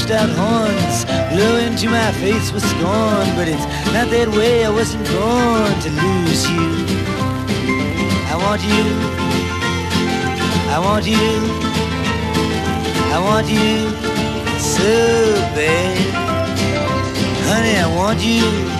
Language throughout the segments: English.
washed out horns blow into my face with scorn, but it's not that way. I wasn't born to lose you. I want you. I want you. I want you so bad. Honey, I want you.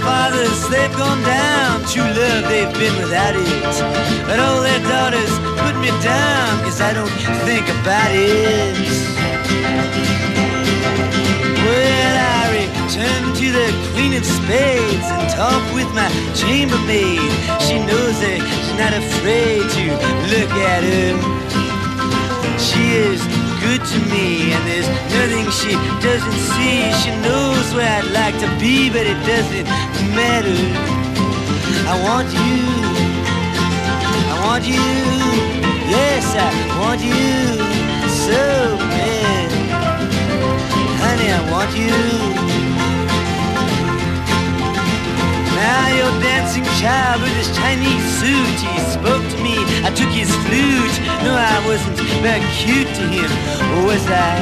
Fathers, they've gone down. True love, they've been without it. But all their daughters put me down, cause I don't think about it. Well, I return to the Queen of Spades and talk with my chambermaid. She knows that she's not afraid to look at her. She is good to me, and there's nothing she doesn't see. She knows where I'd like to be, but it doesn't matter. I want you, I want you, yes, I want you so bad. Honey, I want you. Now your dancing child with his Chinese suit, he spoke to me, I took his flute. No, I wasn't very cute to him, was I?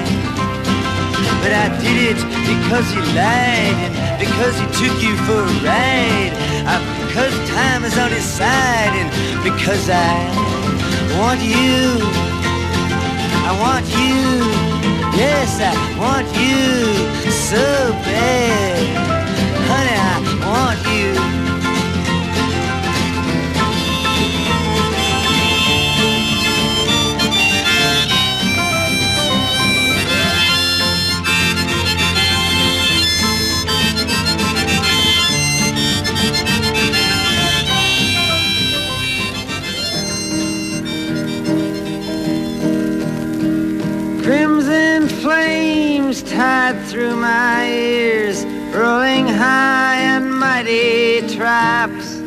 But I did it because he lied and because he took you for a ride. Uh, because time is on his side and because I want you. I want you. Yes, I want you so bad. Honey, I want you. Crimson flames tied through my ears rolling mighty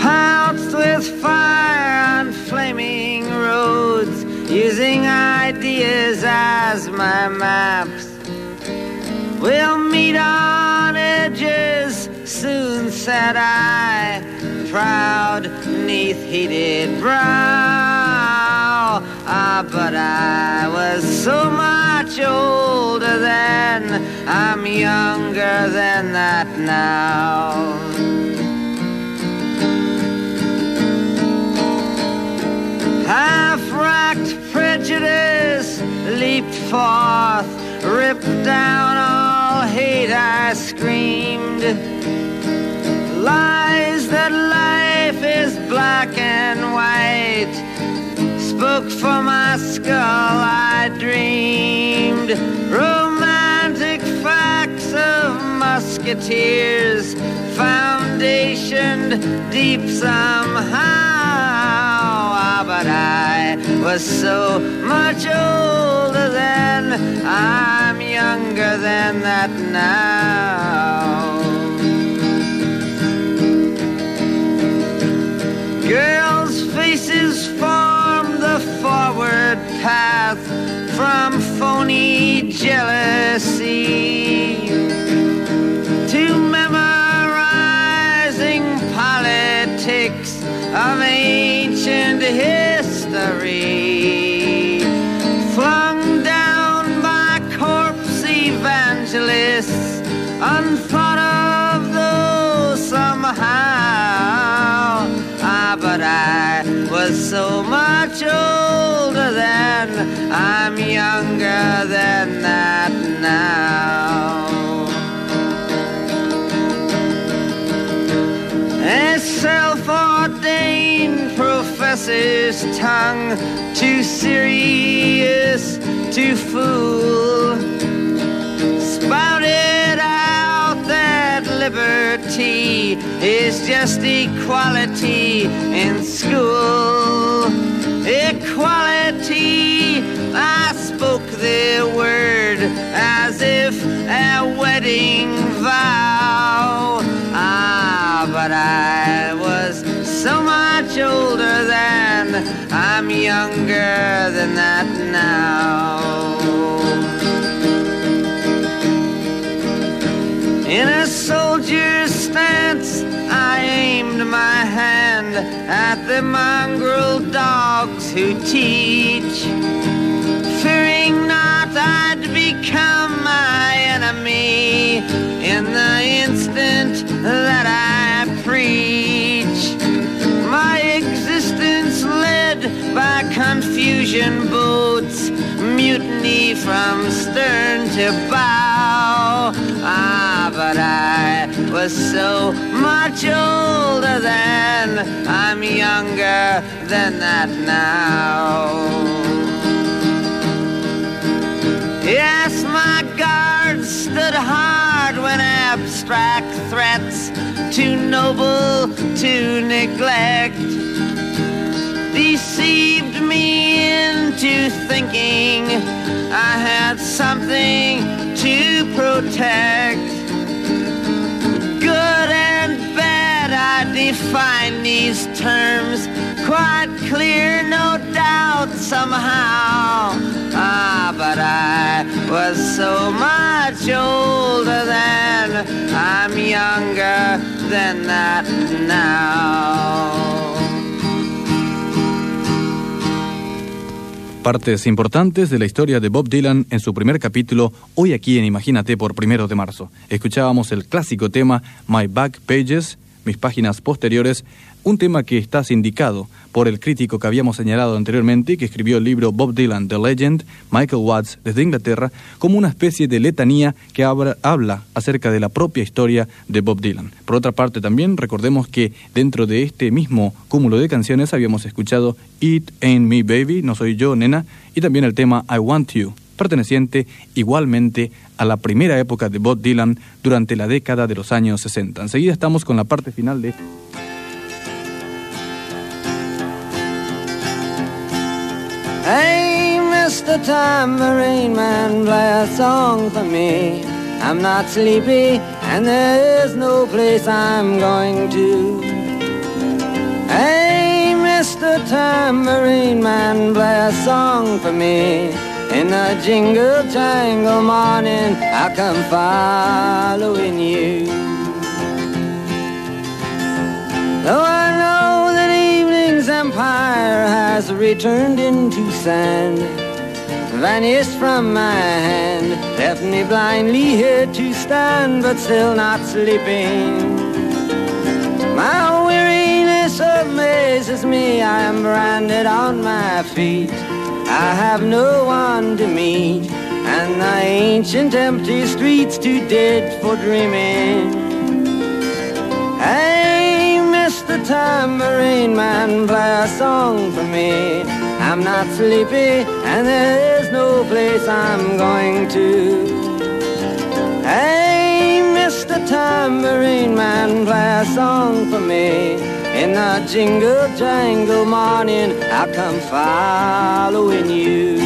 pounced with fire on flaming roads, using ideas as my maps. We'll meet on edges soon, said I, proud neath heated brow. Ah, but I was so much older then, I'm younger than that now. Half-racked prejudice leaped forth, ripped down all hate, I screamed. Lies that life is black and white spoke for my skull, I dreamed romantic facts of musketeers, foundationed deep somehow. Ah, but I was so much older then, I'm younger than that now. Path from phony jealousy to memorizing politics of ancient than that now. A self-ordained professor's tongue, too serious to fool. Spouted out that liberty is just equality in school. Equality, word as if a wedding vow. Ah, but I was so much older then, I'm younger than that now. In a soldier's stance, I aimed my hand at the mongrel dogs who teach, in the instant that I preach. My existence led by confusion boats, mutiny from stern to bow. Ah, but I was so much older then, I'm younger than that now. Abstract threats, too noble to neglect, deceived me into thinking I had something to protect. Define these terms quite clear, no doubt somehow. Ah, but I was so much older then, I'm younger than that now. Partes importantes de la historia de Bob Dylan en su primer capítulo, hoy aquí en Imagínate por primero de marzo. Escuchábamos el clásico tema My Back Pages, mis páginas posteriores, un tema que está sindicado por el crítico que habíamos señalado anteriormente, que escribió el libro Bob Dylan, The Legend, Michael Watts, desde Inglaterra, como una especie de letanía que habla, habla acerca de la propia historia de Bob Dylan. Por otra parte, también recordemos que dentro de este mismo cúmulo de canciones habíamos escuchado It Ain't Me Baby, No Soy Yo, Nena, y también el tema I Want You, perteneciente igualmente a la primera época de Bob Dylan durante la década de los años 60. Enseguida estamos con la parte final de... Hey, Mr. Tambourine Man, play a song for me. I'm not sleepy, and there is no place I'm going to. Hey, Mr. Tambourine Man, play a song for me. In the jingle jangle morning, I come following you. Though I know that evening's empire has returned into sand, vanished from my hand, left me blindly here to stand, but still not sleeping. My weariness amazes me, I am branded on my feet. I have no one to meet, and the ancient empty streets too dead for dreaming. Hey, Mr. Tambourine Man, play a song for me. I'm not sleepy, and there is no place I'm going to. Hey, Mr. Tambourine Man, play a song for me. In the jingle jangle morning, I'll come following you.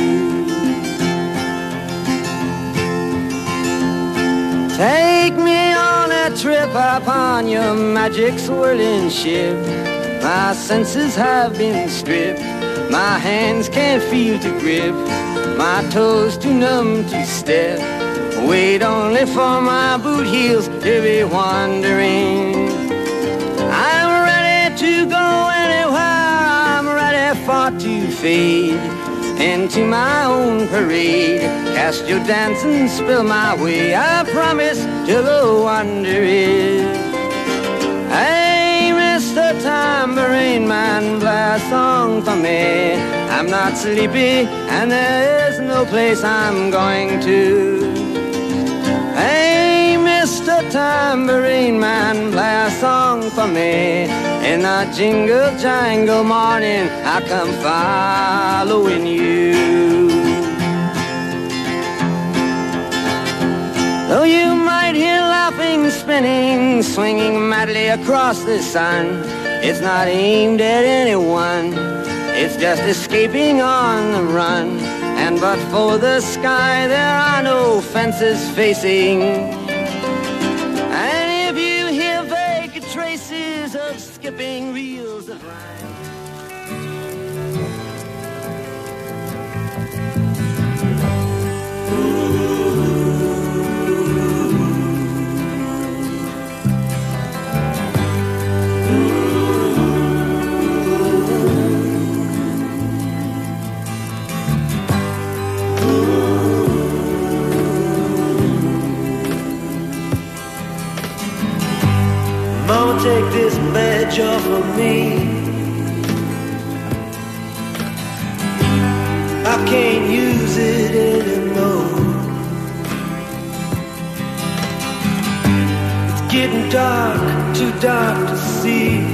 Take me on a trip upon your magic swirling ship. My senses have been stripped. My hands can't feel to grip. My toes too numb to step. Wait only for my boot heels to be wandering. For to fade into my own parade. Cast your dance and spill my way. I promise to go under it. Hey, Mr. Tambourine Man, play a song for me. I'm not sleepy, and there is no place I'm going to. Hey, Mr. Tambourine Man, play a song for me. In the jingle jangle morning, I come following you. Though you might hear laughing, spinning, swinging madly across the sun, it's not aimed at anyone. It's just escaping on the run. And but for the sky, there are no fences facing. Take this badge off of me. I can't use it anymore. It's getting dark, too dark to see.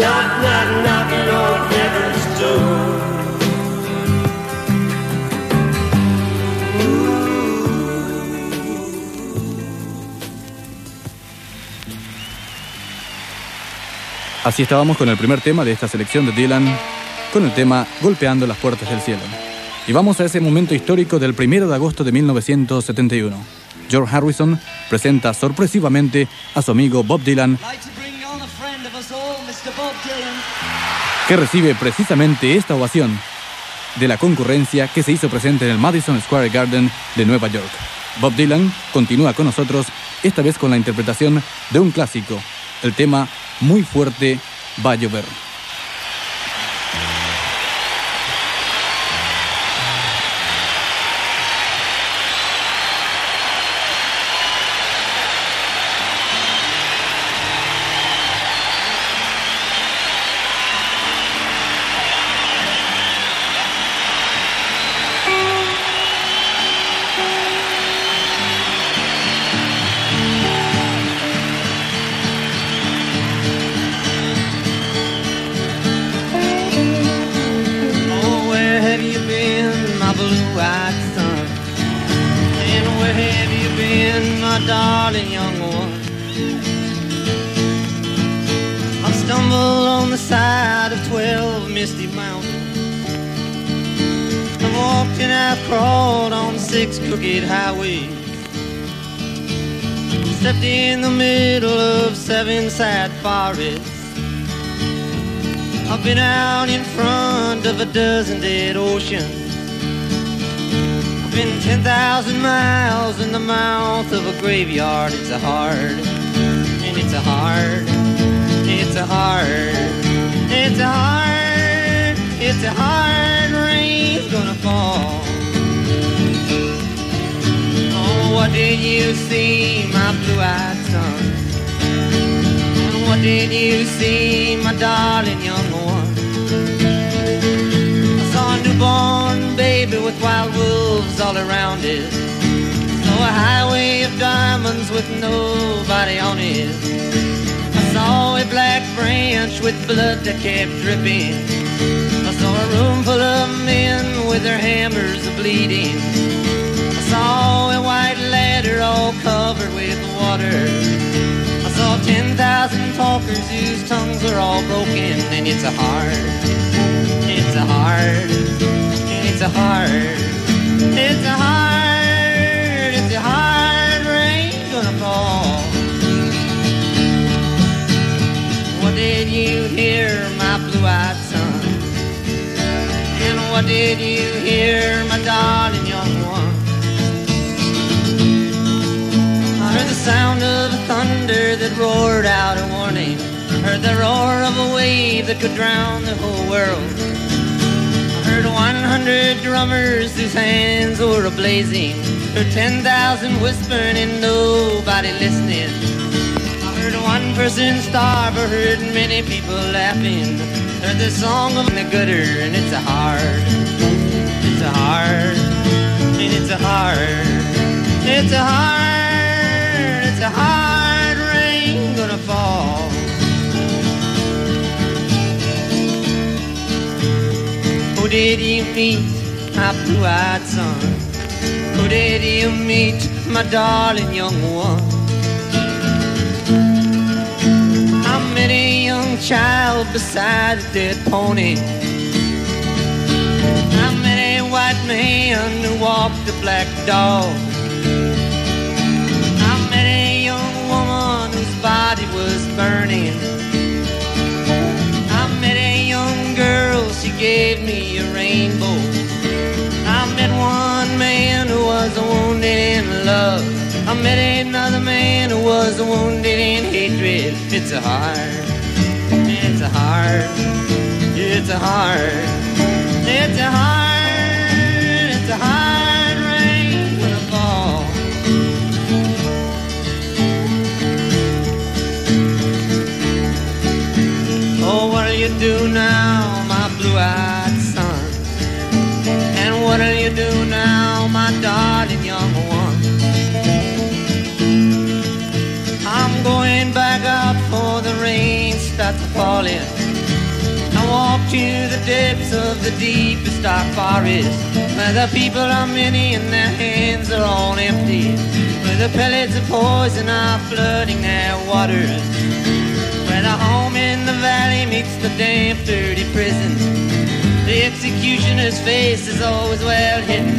Knock, knock, knocking on Así estábamos con el primer tema de esta selección de Dylan, con el tema Golpeando las puertas del cielo. Y vamos a ese momento histórico del 1 de agosto de 1971. George Harrison presenta sorpresivamente a su amigo Bob Dylan, que recibe precisamente esta ovación de la concurrencia que se hizo presente en el Madison Square Garden de Nueva York. Bob Dylan continúa con nosotros, esta vez con la interpretación de un clásico, el tema Muy fuerte va a llover. Of seven sad forests. I've been out in front of a dozen dead oceans. I've been 10,000 miles in the mouth of a graveyard. It's a hard, and it's a hard, it's a hard, it's a hard, it's a hard rain's gonna fall. Oh, what did you see, my blue-eyed son? Did you see, my darling young one? I saw a newborn baby with wild wolves all around it. So a highway of diamonds with nobody on it. I saw a black branch with blood that kept dripping. I saw a room full of men with their hammers bleeding. I saw a white ladder all covered with water. Saw 10,000 talkers whose tongues are all broken, and it's a hard, it's a hard, it's a hard, it's a hard, it's a hard rain gonna fall. What did you hear, my blue-eyed son? And what did you hear, my darling roared out a warning. Heard the roar of a wave that could drown the whole world. I heard 100 drummers whose hands were ablazing. Heard 10,000 whispering and nobody listening. I heard one person starve, I heard many people laughing. Heard the song of the gutter, and it's a hard, it's a hard, and it's a hard, it's a hard, it's a hard did you meet, my blue-eyed son? Who did you meet, my darling young one? I met a young child beside a dead pony. I met a white man who walked a black dog. I met a young woman whose body was burning. Gave me a rainbow. I met one man who was wounded in love. I met another man who was wounded in hatred. It's a hard, it's a hard, it's a hard, it's a hard, it's a hard rain gonna fall. Oh, what'll you do now, what'll you do now, my darling young one? I'm going back out for the rain starts falling. I walk to the depths of the deepest dark forest, where the people are many and their hands are all empty, where the pellets of poison are flooding their waters, where the home in the valley meets the damp, dirty prison. The executioner's face is always well hidden.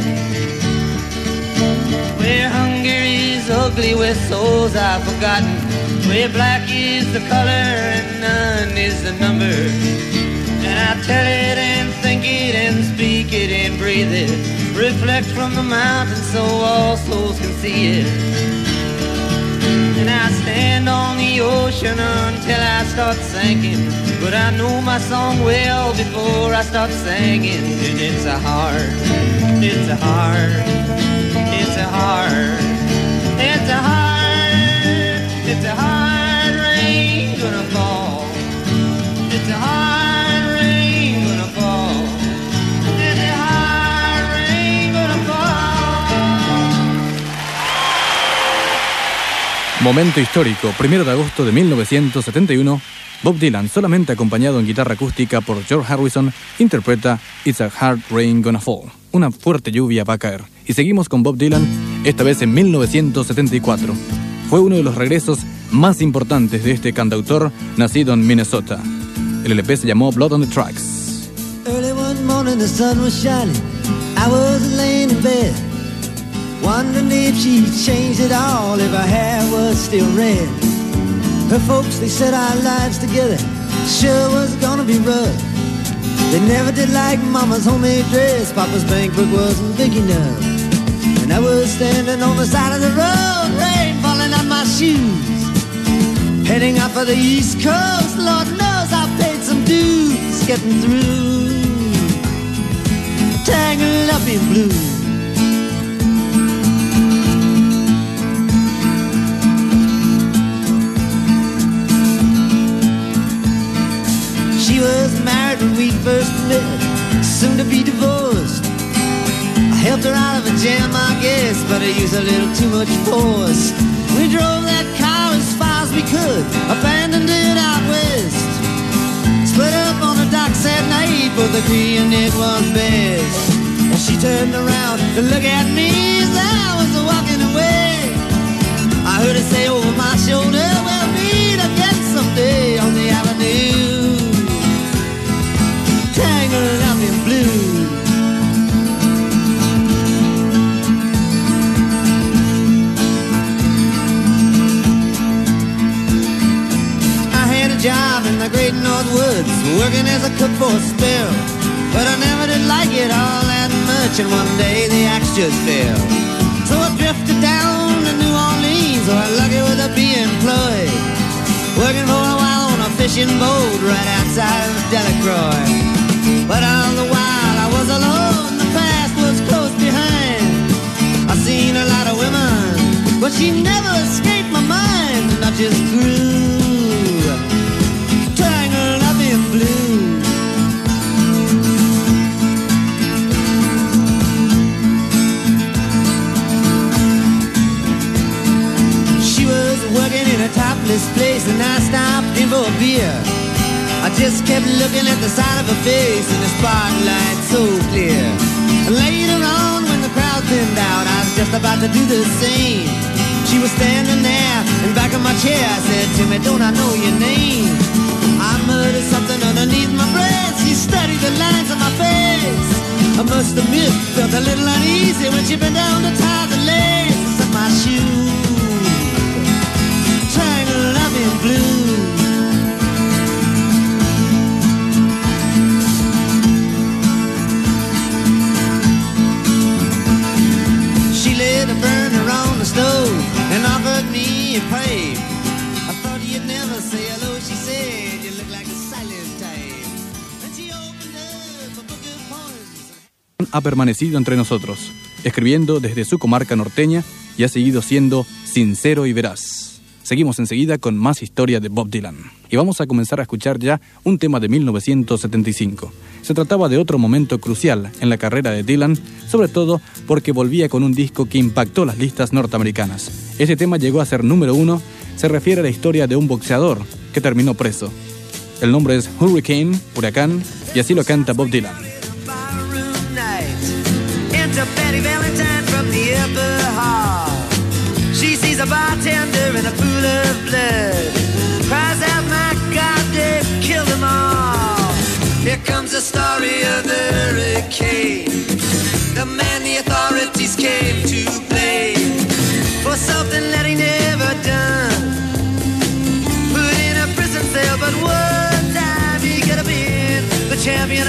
Where hunger is ugly, where souls are forgotten, where black is the color and none is the number. And I tell it and think it and speak it and breathe it. Reflect from the mountain so all souls can see it. And I stand on the ocean until I start sinking. But I know my song well before I start singing. And it's a hard, it's a hard, it's a hard, it's a hard, Momento histórico, primero de agosto de 1971, Bob Dylan, solamente acompañado en guitarra acústica por George Harrison, interpreta It's a Hard Rain Gonna Fall. Una fuerte lluvia va a caer. Y seguimos con Bob Dylan, esta vez en 1974. Fue uno de los regresos más importantes de este cantautor nacido en Minnesota. El LP se llamó Blood on the Tracks. Early one morning the sun was shining. I was laying in bed, wondering if she changed it all, if her hair was still red. Her folks, they said our lives together sure was gonna be rough. They never did like Mama's homemade dress. Papa's bankbook wasn't big enough. And I was standing on the side of the road, rain falling on my shoes. Heading out for the East Coast, Lord knows I paid some dues getting through. Tangled up in blue. She was married when we first met, soon to be divorced. I helped her out of a jam, I guess, but I used a little too much force. We drove that car as far as we could, abandoned it out west. Split up on the docks at night, but the and it was best. And she turned around to look at me as I was walking away. I heard her say over my shoulder, we'll as cook for a spell. But I never did like it all that much, and one day the axe just fell. So I drifted down to New Orleans, where I lucky with a be employed. Working for a while on a fishing boat right outside of Delacroix. But all the while I was alone, the past was close behind. I seen a lot of women, but she never escaped my mind, and I just grew topless place and I stopped in for a beer. I just kept looking at the side of her face in the spotlight so clear. Later on when the crowd thinned out, I was just about to do the same. She was standing there in back of my chair. I said, Timmy, don't I know your name? I muttered something underneath my breath. She studied the lines on my face. I must admit, felt a little uneasy when she bent down to tie the laces She lit a burner on the stove and offered me a pipe. I thought you'd never say hello, she said. You look like a silent ha permanecido entre nosotros, escribiendo desde su comarca norteña y ha seguido siendo sincero y veraz. Seguimos enseguida con más historia de Bob Dylan. Y vamos a comenzar a escuchar ya un tema de 1975. Se trataba de otro momento crucial en la carrera de Dylan, sobre todo porque volvía con un disco que impactó las listas norteamericanas. Ese tema llegó a ser número uno, se refiere a la historia de un boxeador que terminó preso. El nombre es Hurricane, Huracán, y así lo canta Bob Dylan. Sees a bartender in a pool of blood. Cries out, my God, they've killed them all. Here comes the story of the hurricane. The man the authorities came to blame for something that he never done. Put in a prison cell, but one time he could have been the champion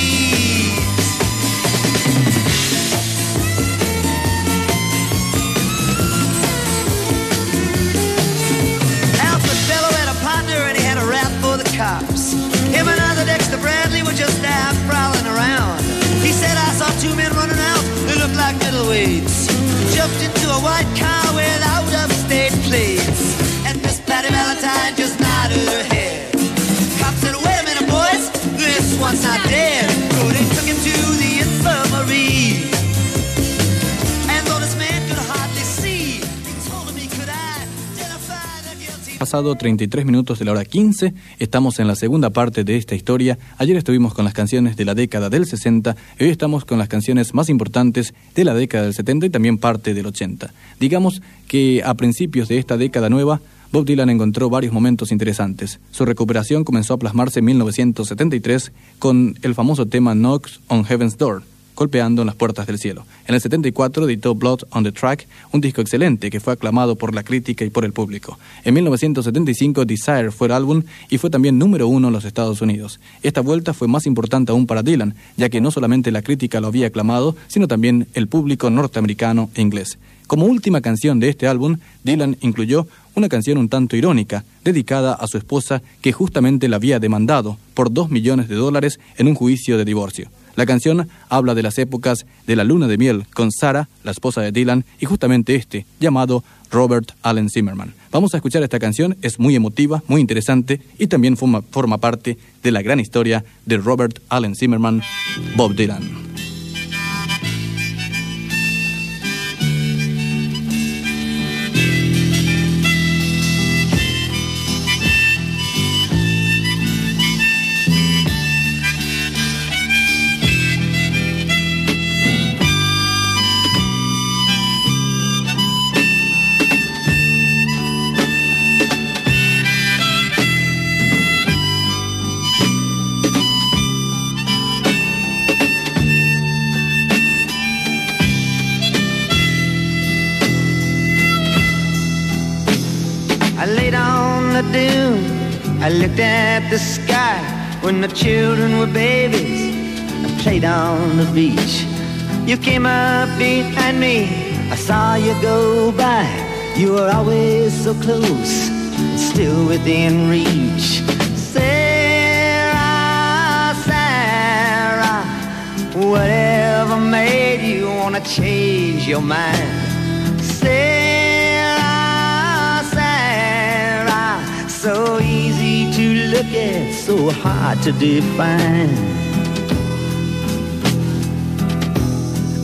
Middleweights. Jumped into a white car with out of state plates. And Miss Patty Valentine just nodded her head. Cop said, wait a minute, boys, this one's not dead. So they took him to the infirmary. Pasado 33 minutos de la hora 15, estamos en la segunda parte de esta historia. Ayer estuvimos con las canciones de la década del 60 y hoy estamos con las canciones más importantes de la década del 70 y también parte del 80. Digamos que a principios de esta década nueva, Bob Dylan encontró varios momentos interesantes. Su recuperación comenzó a plasmarse en 1973 con el famoso tema Knocks on Heaven's Door, golpeando en las puertas del cielo. En el 74 editó Blood on the Track, un disco excelente que fue aclamado por la crítica y por el público. En 1975 Desire fue el álbum y fue también número uno en los Estados Unidos. Esta vuelta fue más importante aún para Dylan, ya que no solamente la crítica lo había aclamado, sino también el público norteamericano e inglés. Como última canción de este álbum, Dylan incluyó una canción un tanto irónica, dedicada a su esposa que justamente la había demandado por dos millones de dólares en un juicio de divorcio. La canción habla de las épocas de la luna de miel con Sarah, la esposa de Dylan, y justamente este, llamado Robert Allen Zimmerman. Vamos a escuchar esta canción, es muy emotiva, muy interesante y también forma, forma parte de la gran historia de Robert Allen Zimmerman, Bob Dylan. When the children were babies. I played on the beach. You came up behind me. I saw you go by. You were always so close, still within reach. Sarah, Sarah, whatever made you wanna change your mind? Look so hard to define.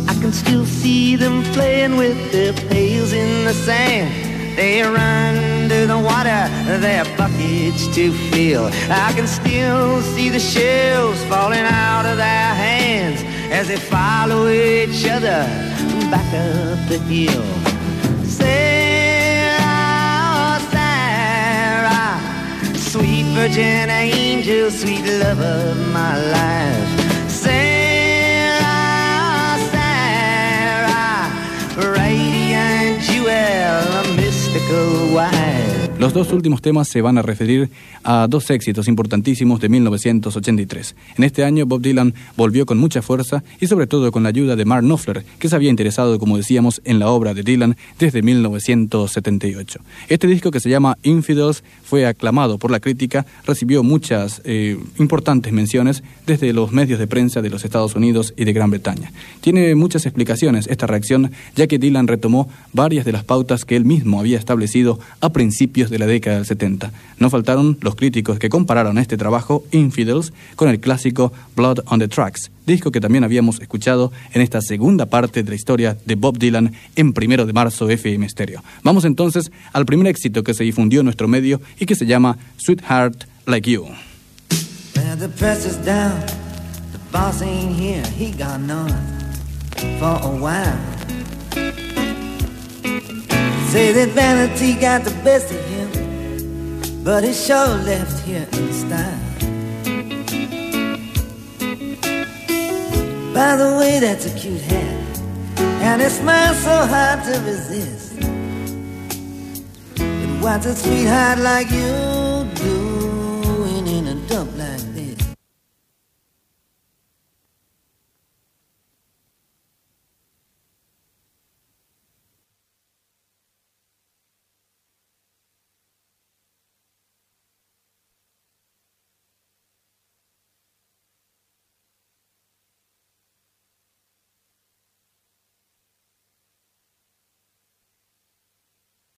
I can still see them playing with their pails in the sand. They run to the water, their buckets to fill. I can still see the shells falling out of their hands as they follow each other back up the hill. Virgin angel, sweet love of my life. Los dos últimos temas se van a referir a dos éxitos importantísimos de 1983. En este año Bob Dylan volvió con mucha fuerza y sobre todo con la ayuda de Mark Knopfler, que se había interesado, como decíamos, en la obra de Dylan desde 1978. Este disco que se llama Infidels fue aclamado por la crítica, recibió muchas eh, importantes menciones desde los medios de prensa de los Estados Unidos y de Gran Bretaña. Tiene muchas explicaciones esta reacción, ya que Dylan retomó varias de las pautas que él mismo había establecido a principios de la década del 70. No faltaron los críticos que compararon este trabajo, Infidels, con el clásico Blood on the Tracks, disco que también habíamos escuchado en esta segunda parte de la historia de Bob Dylan en primero de marzo FM Stereo. Vamos entonces al primer éxito que se difundió en nuestro medio y que se llama Sweetheart Like You. But he sure left here in style. By the way, that's a cute hat, and it smiles so hard to resist. But what's a sweetheart like you do?